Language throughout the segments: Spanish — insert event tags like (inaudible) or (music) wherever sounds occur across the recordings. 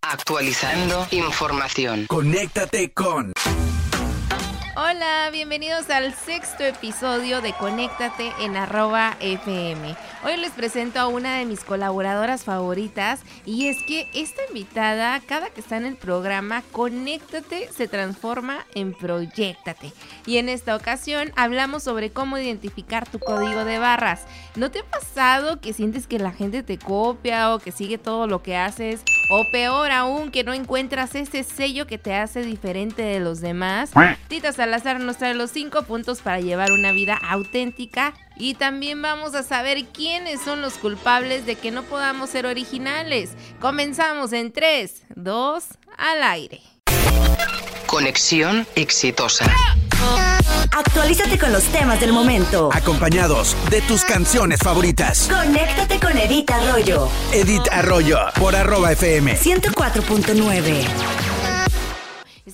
Actualizando información. Conéctate con Hola, bienvenidos al sexto episodio de Conéctate en arroba FM. Hoy les presento a una de mis colaboradoras favoritas y es que esta invitada, cada que está en el programa, Conéctate se transforma en Proyectate. Y en esta ocasión hablamos sobre cómo identificar tu código de barras. ¿No te ha pasado que sientes que la gente te copia o que sigue todo lo que haces? O peor aún, que no encuentras ese sello que te hace diferente de los demás. Tita Salazar nos trae los 5 puntos para llevar una vida auténtica. Y también vamos a saber quiénes son los culpables de que no podamos ser originales. Comenzamos en 3, 2, al aire. Conexión exitosa. Actualízate con los temas del momento. acompañados de tus canciones favoritas. Conéctate con Edith Arroyo. Edith Arroyo por arroba FM. 104.9.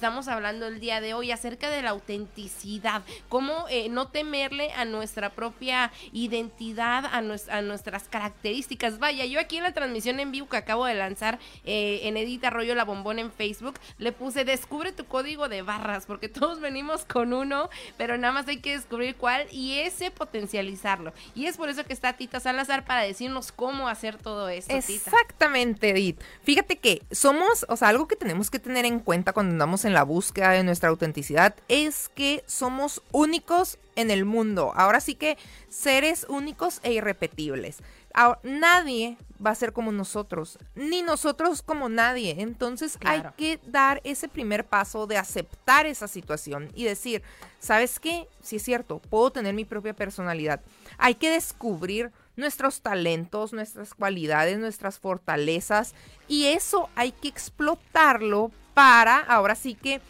Estamos hablando el día de hoy acerca de la autenticidad, cómo eh, no temerle a nuestra propia identidad, a, nues- a nuestras características. Vaya, yo aquí en la transmisión en vivo que acabo de lanzar eh, en Edita Arroyo La Bombona en Facebook, le puse descubre tu código de barras, porque todos venimos con uno, pero nada más hay que descubrir cuál y ese potencializarlo. Y es por eso que está Tita Salazar para decirnos cómo hacer todo esto. Exactamente, Edith. Fíjate que somos, o sea, algo que tenemos que tener en cuenta cuando andamos en la búsqueda de nuestra autenticidad es que somos únicos en el mundo. Ahora sí que seres únicos e irrepetibles. Ahora, nadie va a ser como nosotros, ni nosotros como nadie. Entonces Claro. hay que dar ese primer paso de aceptar esa situación y decir, ¿sabes qué? Sí es cierto, puedo tener mi propia personalidad. Hay que descubrir nuestros talentos, nuestras cualidades, nuestras fortalezas y eso hay que explotarlo para ahora sí que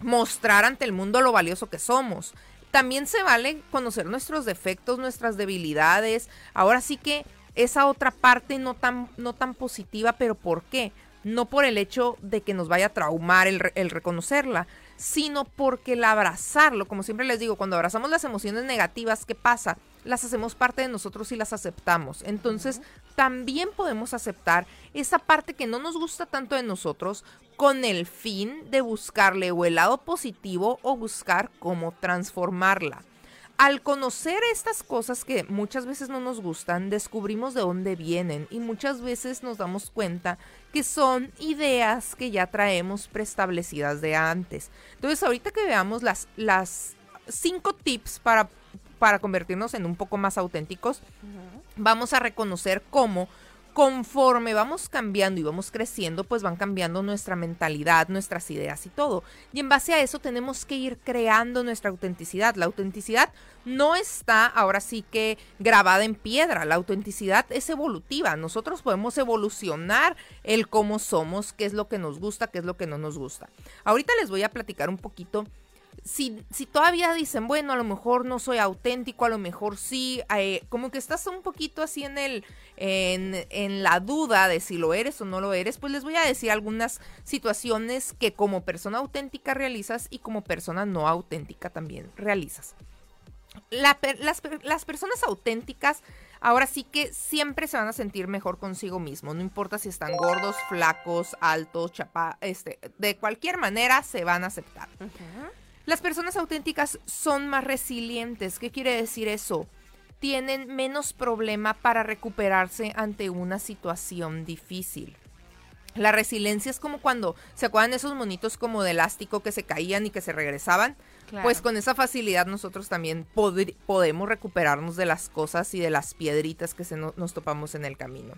mostrar ante el mundo lo valioso que somos. También se vale conocer nuestros defectos, nuestras debilidades. Ahora sí que esa otra parte no tan, no tan positiva, pero ¿por qué? No por el hecho de que nos vaya a traumar el, el reconocerla, sino porque el abrazarlo, como siempre les digo, cuando abrazamos las emociones negativas, ¿qué pasa? Las hacemos parte de nosotros y las aceptamos. Entonces, también podemos aceptar esa parte que no nos gusta tanto de nosotros con el fin de buscarle o el lado positivo o buscar cómo transformarla. Al conocer estas cosas que muchas veces no nos gustan, descubrimos de dónde vienen y muchas veces nos damos cuenta que son ideas que ya traemos preestablecidas de antes. Entonces, ahorita que veamos las, las cinco tips para, para convertirnos en un poco más auténticos, vamos a reconocer cómo conforme vamos cambiando y vamos creciendo, pues van cambiando nuestra mentalidad, nuestras ideas y todo. Y en base a eso tenemos que ir creando nuestra autenticidad. La autenticidad no está ahora sí que grabada en piedra. La autenticidad es evolutiva. Nosotros podemos evolucionar el cómo somos, qué es lo que nos gusta, qué es lo que no nos gusta. Ahorita les voy a platicar un poquito si, si todavía dicen, bueno, a lo mejor no soy auténtico, a lo mejor sí, eh, como que estás un poquito así en el, en, en la duda de si lo eres o no lo eres, pues les voy a decir algunas situaciones que como persona auténtica realizas y como persona no auténtica también realizas. La las personas auténticas ahora sí que siempre se van a sentir mejor consigo mismo, no importa si están gordos, flacos, altos, chapa, este, de cualquier manera se van a aceptar. Las personas auténticas son más resilientes. ¿Qué quiere decir eso? Tienen menos problema para recuperarse ante una situación difícil. La resiliencia es como cuando se acuerdan esos monitos como de elástico que se caían y que se regresaban. Claro. Pues con esa facilidad nosotros también podemos recuperarnos de las cosas y de las piedritas que se no- nos topamos en el camino.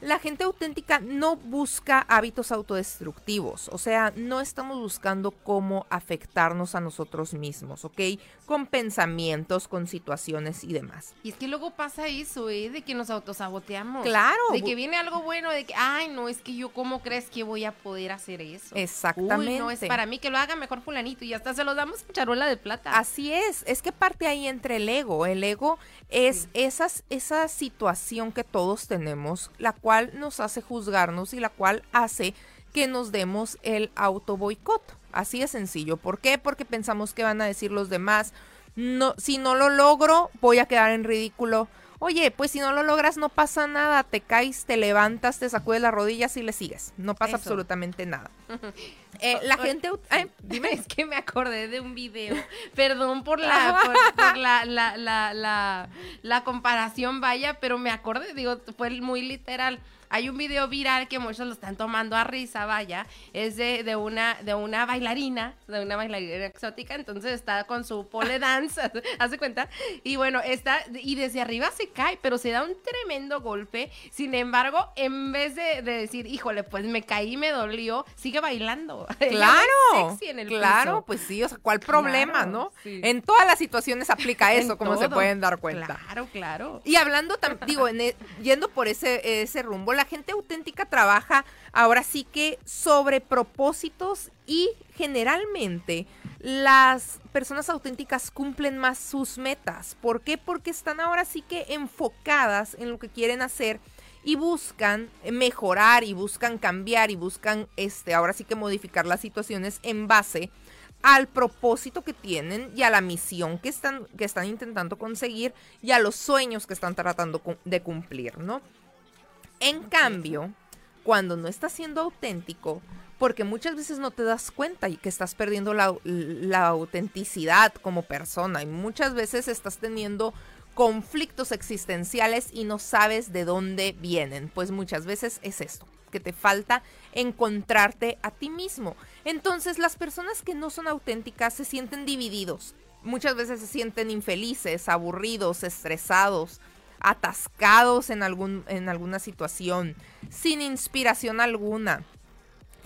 La gente auténtica no busca hábitos autodestructivos, o sea, no estamos buscando cómo afectarnos a nosotros mismos, ¿ok? Con pensamientos, con situaciones y demás. Y es que luego pasa eso, ¿eh? De que nos autosaboteamos. Claro. De que viene algo bueno, de que, ay, no, es que yo, ¿cómo crees que voy a poder hacer eso? Exactamente. Uy, no, es para mí que lo haga mejor fulanito y hasta se los damos en charola de plata. Así es, es que parte ahí entre el ego. El ego es esas, esa situación que todos tenemos, la cual nos hace juzgarnos y la cual hace que nos demos el auto boicot. Así de sencillo. ¿Por qué? Porque pensamos que van a decir los demás, no, si no lo logro, voy a quedar en ridículo. Oye, pues si no lo logras no pasa nada, te caes, te levantas, te sacudes las rodillas y le sigues. No pasa Eso. absolutamente nada. (laughs) Eh, la gente... ay, (laughs) Dime, es que me acordé de un video. Perdón por la, por, por la, la, la, la, la comparación, vaya, pero me acordé, digo, fue muy literal. Hay un video viral que muchos lo están tomando a risa, vaya. Es de, de una, de una bailarina, de una bailarina exótica. Entonces está con su pole (laughs) dance, (laughs) hace cuenta. Y bueno, está, y desde arriba se cae, pero se da un tremendo golpe. Sin embargo, en vez de, de decir, híjole, pues me caí, me dolió, sigue bailando. (laughs) Claro, es sexy en el claro, piso. pues sí, o sea, ¿cuál problema, Claro, no? sí. En todas las situaciones aplica (laughs) eso, como se pueden dar cuenta. Claro, claro. Y hablando, digo, en e- yendo por ese, ese rumbo, la gente auténtica trabaja ahora sí que sobre propósitos y generalmente las personas auténticas cumplen más sus metas. ¿Por qué? Porque están ahora sí que enfocadas en lo que quieren hacer y buscan mejorar y buscan cambiar y buscan este ahora sí que modificar las situaciones en base al propósito que tienen y a la misión que están, que están intentando conseguir y a los sueños que están tratando de cumplir, ¿no? En cambio, cuando no estás siendo auténtico, porque muchas veces no te das cuenta y que estás perdiendo la, la autenticidad como persona y muchas veces estás teniendo conflictos existenciales y no sabes de dónde vienen. Pues muchas veces es esto, que te falta encontrarte a ti mismo. Entonces las personas que no son auténticas se sienten divididos. Muchas veces se sienten infelices, aburridos, estresados, atascados en, algún, en alguna situación, sin inspiración alguna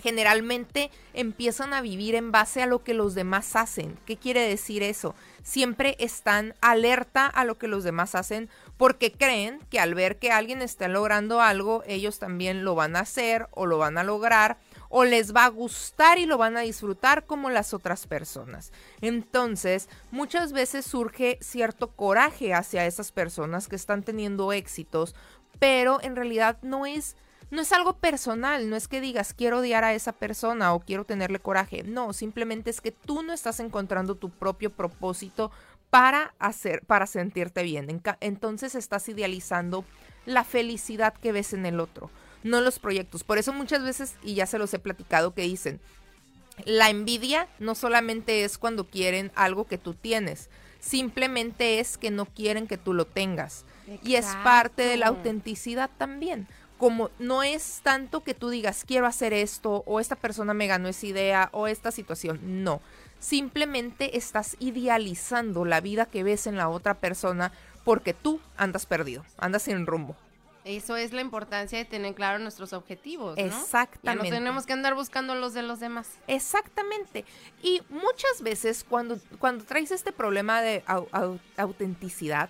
generalmente empiezan a vivir en base a lo que los demás hacen. ¿Qué quiere decir eso? Siempre están alerta a lo que los demás hacen porque creen que al ver que alguien está logrando algo, ellos también lo van a hacer o lo van a lograr o les va a gustar y lo van a disfrutar como las otras personas. Entonces, muchas veces surge cierto coraje hacia esas personas que están teniendo éxitos, pero en realidad no es no es algo personal, no es que digas quiero odiar a esa persona o quiero tenerle coraje, no, simplemente es que tú no estás encontrando tu propio propósito para hacer, para sentirte bien. Entonces estás idealizando la felicidad que ves en el otro, no los proyectos. Por eso muchas veces, y ya se los he platicado, que dicen, la envidia no solamente es cuando quieren algo que tú tienes, simplemente es que no quieren que tú lo tengas. Y es parte de la autenticidad también. Como no es tanto que tú digas quiero hacer esto o esta persona me ganó esa idea o esta situación, no. Simplemente estás idealizando la vida que ves en la otra persona porque tú andas perdido, andas sin rumbo. Eso es la importancia de tener claro nuestros objetivos, ¿no? Ya no Exactamente. tenemos que andar buscando los de los demás. Exactamente. Y muchas veces cuando, cuando traes este problema de au- au- autenticidad,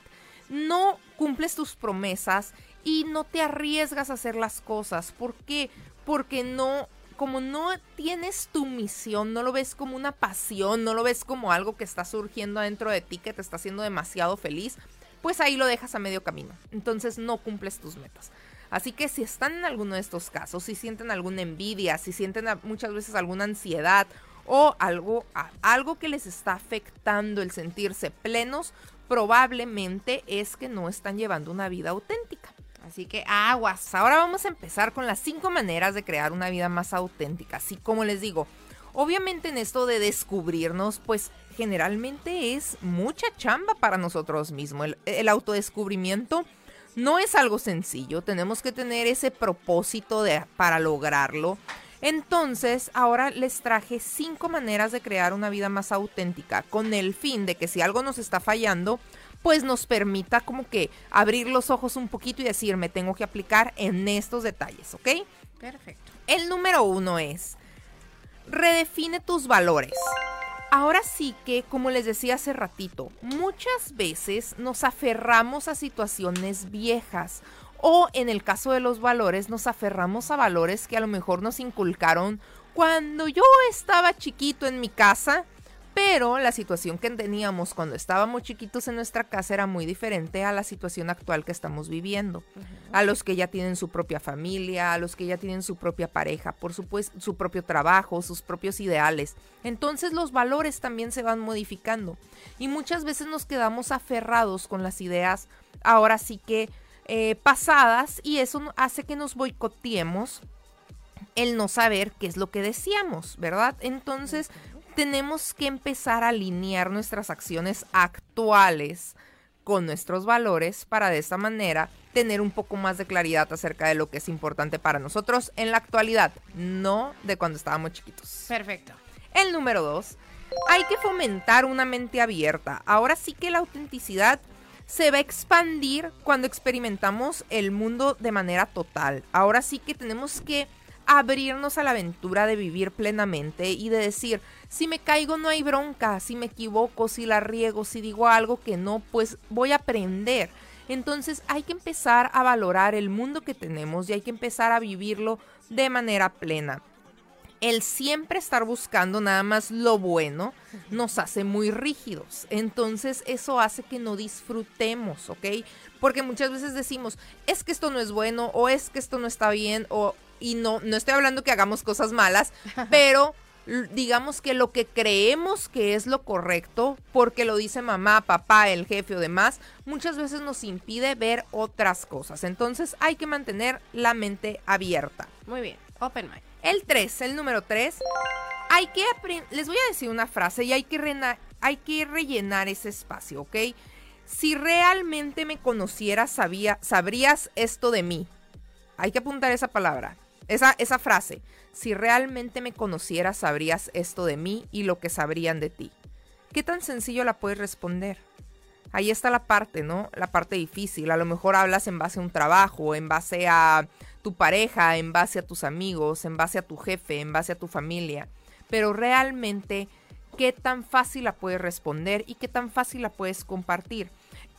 no cumples tus promesas y no te arriesgas a hacer las cosas. ¿Por qué? Porque no, como no tienes tu misión, no lo ves como una pasión, no lo ves como algo que está surgiendo adentro de ti que te está haciendo demasiado feliz, pues ahí lo dejas a medio camino. Entonces no cumples tus metas. Así que si están en alguno de estos casos, si sienten alguna envidia, si sienten muchas veces alguna ansiedad o algo, algo que les está afectando el sentirse plenos, probablemente es que no están llevando una vida auténtica. Así que aguas. Ahora vamos a empezar con las cinco maneras de crear una vida más auténtica. Así como les digo, obviamente en esto de descubrirnos, pues generalmente es mucha chamba para nosotros mismos. El, el autodescubrimiento no es algo sencillo. Tenemos que tener ese propósito de, para lograrlo. Entonces, ahora les traje cinco maneras de crear una vida más auténtica, con el fin de que si algo nos está fallando, pues nos permita como que abrir los ojos un poquito y decir, me tengo que aplicar en estos detalles, ¿ok? Perfecto. El número uno es, redefine tus valores. Ahora sí que, como les decía hace ratito, muchas veces nos aferramos a situaciones viejas o en el caso de los valores nos aferramos a valores que a lo mejor nos inculcaron cuando yo estaba chiquito en mi casa Pero la situación que teníamos cuando estábamos chiquitos en nuestra casa era muy diferente a la situación actual que estamos viviendo. A los que ya tienen su propia familia, a los que ya tienen su propia pareja, por supuesto, su propio trabajo, sus propios ideales. Entonces los valores también se van modificando. Y muchas veces nos quedamos aferrados con las ideas, ahora sí que eh, pasadas, y eso hace que nos boicoteemos el no saber qué es lo que decíamos, ¿verdad? Entonces, tenemos que empezar a alinear nuestras acciones actuales con nuestros valores para de esta manera tener un poco más de claridad acerca de lo que es importante para nosotros en la actualidad, no de cuando estábamos chiquitos. Perfecto. El número dos, hay que fomentar una mente abierta. Ahora sí que la autenticidad se va a expandir cuando experimentamos el mundo de manera total. Ahora sí que tenemos que abrirnos a la aventura de vivir plenamente y de decir, si me caigo no hay bronca, si me equivoco, si la riego, si digo algo que no, pues voy a aprender. Entonces hay que empezar a valorar el mundo que tenemos y hay que empezar a vivirlo de manera plena. El siempre estar buscando nada más lo bueno nos hace muy rígidos. Entonces eso hace que no disfrutemos, ¿ok? Porque muchas veces decimos, es que esto no es bueno o es que esto no está bien o y no, no estoy hablando que hagamos cosas malas, (laughs) pero digamos que lo que creemos que es lo correcto, porque lo dice mamá, papá, el jefe o demás, muchas veces nos impide ver otras cosas. Entonces hay que mantener la mente abierta. Muy bien, open mind. El 3, el número 3, hay que les voy a decir una frase y hay que, hay que rellenar ese espacio, ¿ok? Si realmente me conocieras, sabía, sabrías esto de mí. Hay que apuntar esa palabra. Esa, esa frase, si realmente me conocieras sabrías esto de mí y lo que sabrían de ti. ¿Qué tan sencillo la puedes responder? Ahí está la parte, ¿no? La parte difícil. A lo mejor hablas en base a un trabajo, en base a tu pareja, en base a tus amigos, en base a tu jefe, en base a tu familia. Pero realmente, ¿qué tan fácil la puedes responder y qué tan fácil la puedes compartir?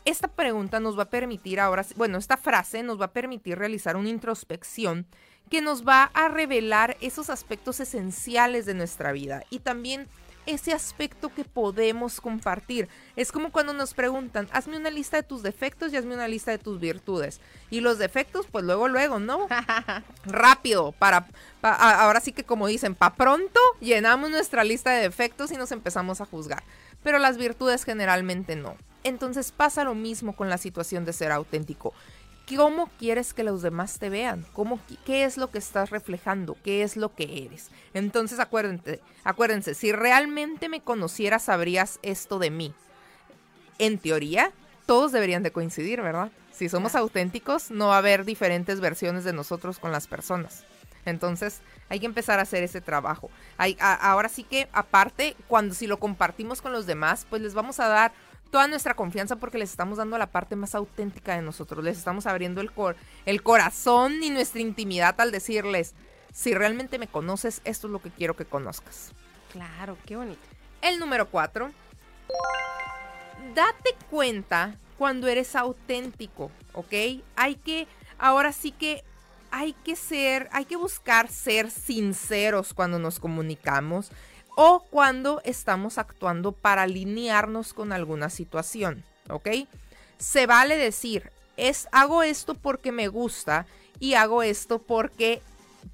Esta pregunta nos va a permitir ahora, bueno, esta frase nos va a permitir realizar una introspección que nos va a revelar esos aspectos esenciales de nuestra vida y también ese aspecto que podemos compartir. Es como cuando nos preguntan, hazme una lista de tus defectos y hazme una lista de tus virtudes. Y los defectos, pues luego, luego, ¿no? (laughs) Rápido, para, ahora sí que como dicen, pa' pronto llenamos nuestra lista de defectos y nos empezamos a juzgar. Pero las virtudes generalmente no. Entonces pasa lo mismo con la situación de ser auténtico. ¿Cómo quieres que los demás te vean? ¿Cómo, ¿Qué es lo que estás reflejando? ¿Qué es lo que eres? Entonces acuérdense, acuérdense, si realmente me conocieras sabrías esto de mí. En teoría, todos deberían de coincidir, ¿verdad? Si somos auténticos, no va a haber diferentes versiones de nosotros con las personas. Entonces, hay que empezar a hacer ese trabajo. Hay, ahora sí que, aparte, cuando si lo compartimos con los demás, pues les vamos a dar toda nuestra confianza porque les estamos dando la parte más auténtica de nosotros, les estamos abriendo el, cor el corazón y nuestra intimidad al decirles, si realmente me conoces, esto es lo que quiero que conozcas. Claro, qué bonito. El número cuatro, date cuenta cuando eres auténtico, ¿ok? Hay que, ahora sí que hay que ser, hay que buscar ser sinceros cuando nos comunicamos o cuando estamos actuando para alinearnos con alguna situación, ¿ok? Se vale decir, es hago esto porque me gusta y hago esto porque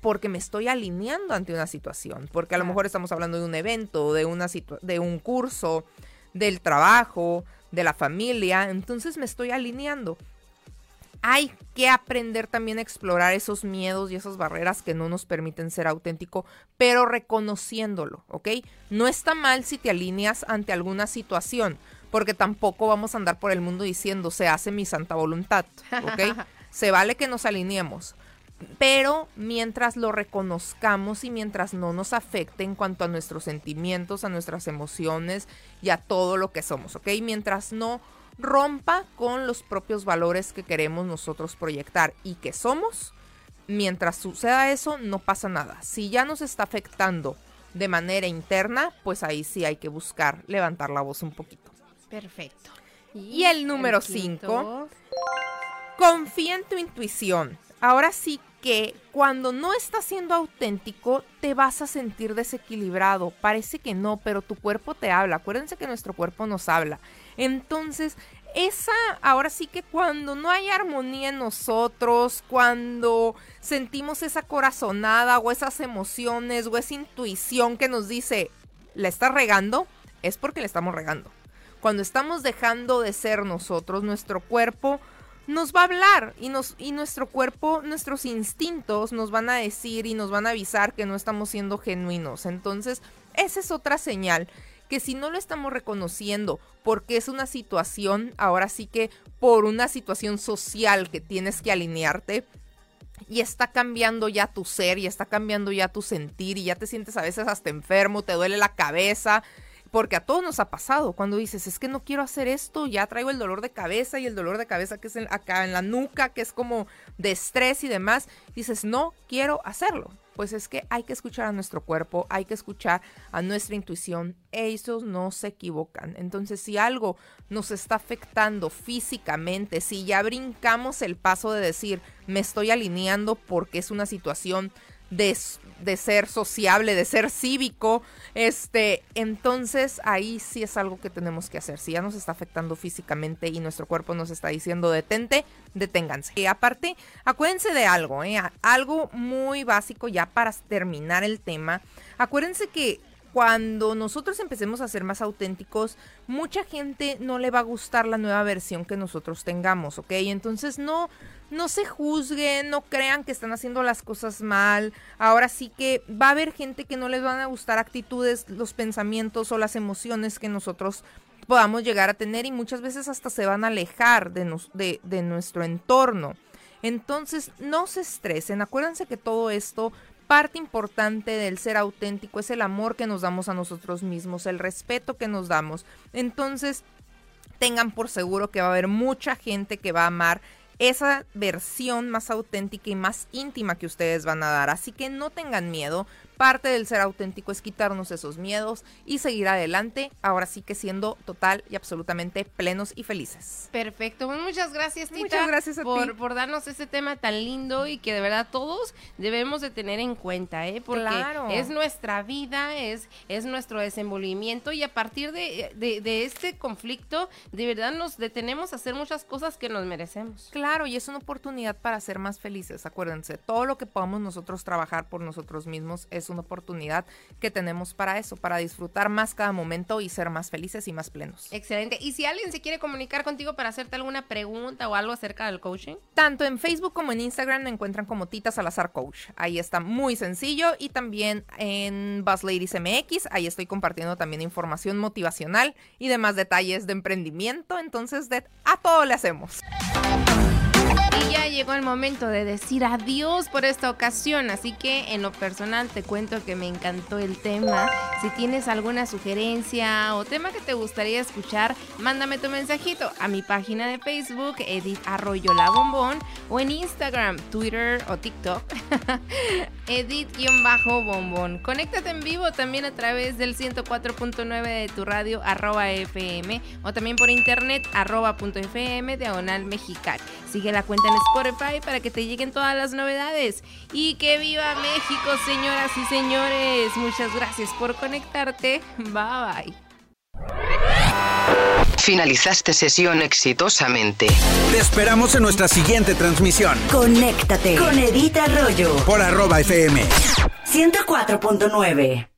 porque me estoy alineando ante una situación, porque a lo mejor estamos hablando de un evento, de una de un curso, del trabajo, de la familia, entonces me estoy alineando hay que aprender también a explorar esos miedos y esas barreras que no nos permiten ser auténtico, pero reconociéndolo, ¿ok? No está mal si te alineas ante alguna situación, porque tampoco vamos a andar por el mundo diciendo se hace mi santa voluntad, ¿ok? (laughs) Se vale que nos alineemos, pero mientras lo reconozcamos y mientras no nos afecte en cuanto a nuestros sentimientos, a nuestras emociones y a todo lo que somos, ¿ok? Mientras no rompa con los propios valores que queremos nosotros proyectar y que somos, mientras suceda eso no pasa nada. Si ya nos está afectando de manera interna, pues ahí sí hay que buscar levantar la voz un poquito. Perfecto. Y, el número 5, confía en tu intuición. Ahora sí, que cuando no estás siendo auténtico te vas a sentir desequilibrado. Parece que no, pero tu cuerpo te habla. Acuérdense que nuestro cuerpo nos habla. Entonces, esa, ahora sí que cuando no hay armonía en nosotros, cuando sentimos esa corazonada o esas emociones o esa intuición que nos dice, la estás regando, es porque la estamos regando. Cuando estamos dejando de ser nosotros, nuestro cuerpo nos va a hablar y, nos, y nuestro cuerpo, nuestros instintos nos van a decir y nos van a avisar que no estamos siendo genuinos. Entonces, esa es otra señal que si no lo estamos reconociendo porque es una situación, ahora sí que por una situación social que tienes que alinearte, y está cambiando ya tu ser, y está cambiando ya tu sentir, y ya te sientes a veces hasta enfermo, te duele la cabeza, porque a todos nos ha pasado cuando dices, es que no quiero hacer esto, ya traigo el dolor de cabeza y el dolor de cabeza que es acá en la nuca, que es como de estrés y demás, dices, no quiero hacerlo. Pues es que hay que escuchar a nuestro cuerpo, hay que escuchar a nuestra intuición. Ellos no se equivocan. Entonces, si algo nos está afectando físicamente, si ya brincamos el paso de decir, me estoy alineando porque es una situación de, de, ser sociable, de ser cívico, este, entonces ahí sí es algo que tenemos que hacer. Si ya nos está afectando físicamente y nuestro cuerpo nos está diciendo detente, deténganse. Y aparte, acuérdense de algo, ¿eh? algo muy básico ya para terminar el tema. Acuérdense que cuando nosotros empecemos a ser más auténticos, mucha gente no le va a gustar la nueva versión que nosotros tengamos, ¿ok? Entonces no, no se juzguen, no crean que están haciendo las cosas mal. Ahora sí que va a haber gente que no les van a gustar actitudes, los pensamientos o las emociones que nosotros podamos llegar a tener y muchas veces hasta se van a alejar de, nuestro entorno. Entonces, no se estresen, acuérdense que todo esto parte importante del ser auténtico es el amor que nos damos a nosotros mismos, el respeto que nos damos. Entonces, tengan por seguro que va a haber mucha gente que va a amar esa versión más auténtica y más íntima que ustedes van a dar. Así que no tengan miedo, Parte del ser auténtico es quitarnos esos miedos y seguir adelante, ahora sí que siendo total y absolutamente plenos y felices. Perfecto, pues muchas gracias Tita. Muchas gracias a por, ti. por darnos ese tema tan lindo y que de verdad todos debemos de tener en cuenta, ¿eh? Porque es nuestra vida, es, es nuestro desenvolvimiento y a partir de, de este conflicto, de verdad nos detenemos a hacer muchas cosas que nos merecemos. Claro, y es una oportunidad para ser más felices, acuérdense, todo lo que podamos nosotros trabajar por nosotros mismos es una oportunidad que tenemos para eso, para disfrutar más cada momento y ser más felices y más plenos. Excelente. Y si alguien se quiere comunicar contigo para hacerte alguna pregunta o algo acerca del coaching, tanto en Facebook como en Instagram me encuentran como Tita Salazar Coach. Ahí está muy sencillo y también en Buzz Ladies MX, ahí estoy compartiendo también información motivacional y demás detalles de emprendimiento, entonces de a todo le hacemos. Ya llegó el momento de decir adiós por esta ocasión, así que en lo personal te cuento que me encantó el tema. Si tienes alguna sugerencia o tema que te gustaría escuchar, mándame tu mensajito a mi página de Facebook, Edith Arroyo La Bombón, o en Instagram, Twitter o TikTok, (laughs) Edith-Bombón. Conéctate en vivo también a través del 104.9 de tu radio, arroba FM, o también por internet, arroba.fm, diagonal mexicana. Sigue la cuenta en Spotify para que te lleguen todas las novedades. Y que viva México, señoras y señores. Muchas gracias por conectarte. Bye bye. Finalizaste sesión exitosamente. Te esperamos en nuestra siguiente transmisión. Conéctate con Edith Arroyo por arroba FM 104.9.